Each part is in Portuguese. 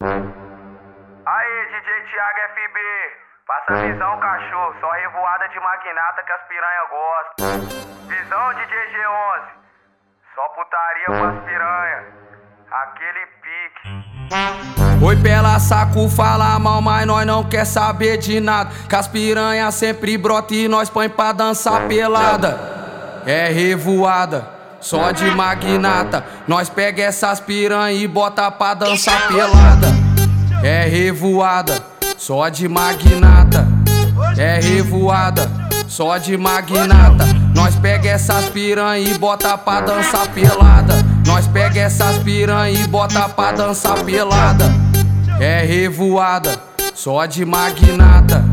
Aí, DJ Thiago FB, passa a visão, cachorro. Só revoada de magnata que as piranha gostam. Visão, DJ G11, só putaria com as piranha. Aquele pique. Oi, pela saco, fala mal, mas nós não quer saber de nada. Que as piranha sempre brota e nós põe pra dançar pelada. É revoada. Só de magnata, nós pega essas piranha e bota pra dançar pelada. É revoada, só de magnata. É revoada, só de magnata. Nós pega essas piranha e bota pra dançar pelada. Nós pega essas piranha e bota pra dançar pelada. É revoada, só de magnata.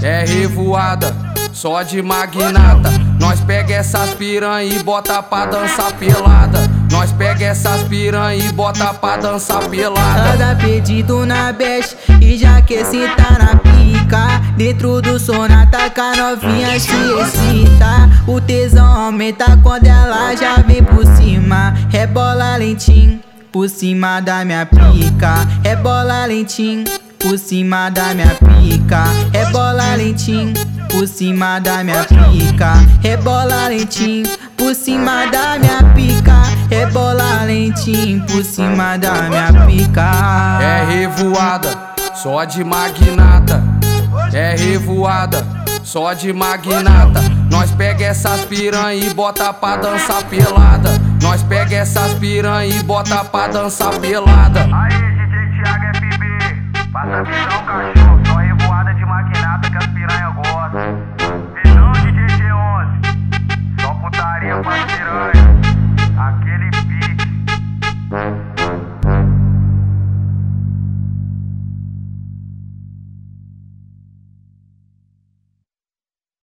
É revoada, só de magnata. Nós pega essas piranha e bota pra dançar pelada. Nós pega essas piranha e bota pra dançar pelada. Cada pedido na best e já que esse tá na pica. Dentro do sonata, com a novinha se excita. O tesão aumenta quando ela já vem por cima. Rebola lentinho por cima da minha pica. Rebola lentinho por cima da minha pica. Rebola lentinho por cima da minha pica. Rebola lentinho por cima da minha pica. Rebola lentinho por cima da minha pica. É revoada, só de magnata. É revoada, só de magnata. Nós pega essas piranha e bota pra dançar pelada. Nós pega essas piranha e bota pra dançar pelada. Aí, Get.